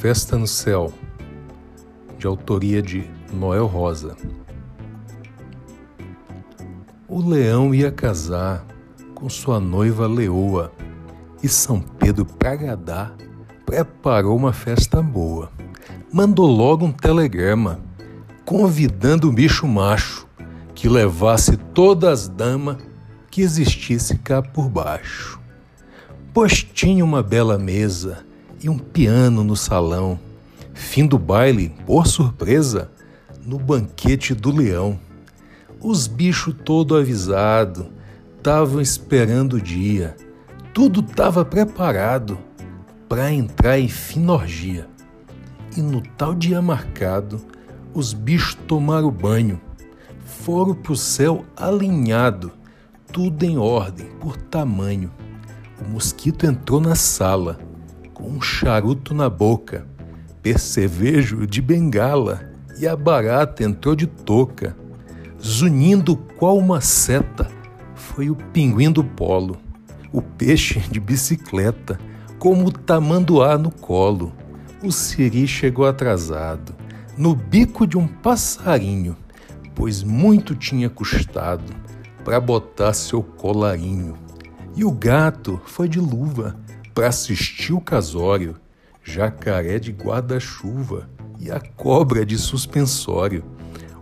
Festa no Céu, de autoria de Noel Rosa. O leão ia casar com sua noiva leoa e São Pedro, para agradar, preparou uma festa boa. Mandou logo um telegrama convidando o bicho macho que levasse todas as damas que existisse cá por baixo. Pois tinha uma bela mesa e um piano no salão. Fim do baile, por surpresa, no banquete do leão. Os bichos todo avisado, estavam esperando o dia. Tudo estava preparado para entrar em finorgia. E no tal dia marcado, os bichos tomaram banho, foram pro céu alinhado, tudo em ordem por tamanho. O mosquito entrou na sala com um charuto na boca, percevejo de bengala, e a barata entrou de touca. Zunindo qual uma seta, foi o pinguim do polo, o peixe de bicicleta, como o tamanduá no colo. O siri chegou atrasado, no bico de um passarinho, pois muito tinha custado para botar seu colarinho. E o gato foi de luva, para assistir o casório, jacaré de guarda-chuva e a cobra de suspensório,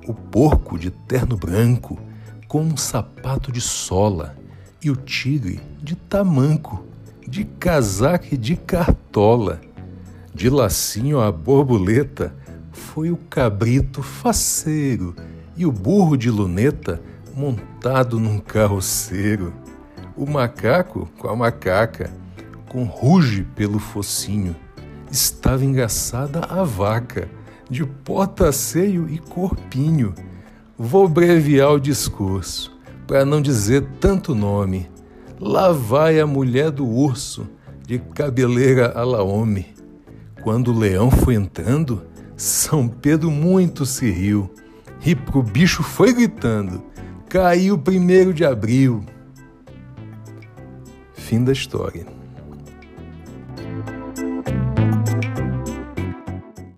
o porco de terno branco com um sapato de sola e o tigre de tamanco, de casaco e de cartola. De lacinho a borboleta foi o cabrito faceiro e o burro de luneta montado num carroceiro. O macaco com a macaca com ruge pelo focinho. Estava engraçada a vaca, de porta-seio e corpinho. Vou breviar o discurso, para não dizer tanto nome. Lá vai a mulher do urso, de cabeleira a laome. Quando o leão foi entrando, São Pedro muito se riu, e pro bicho foi gritando: caiu primeiro de abril. Fim da história.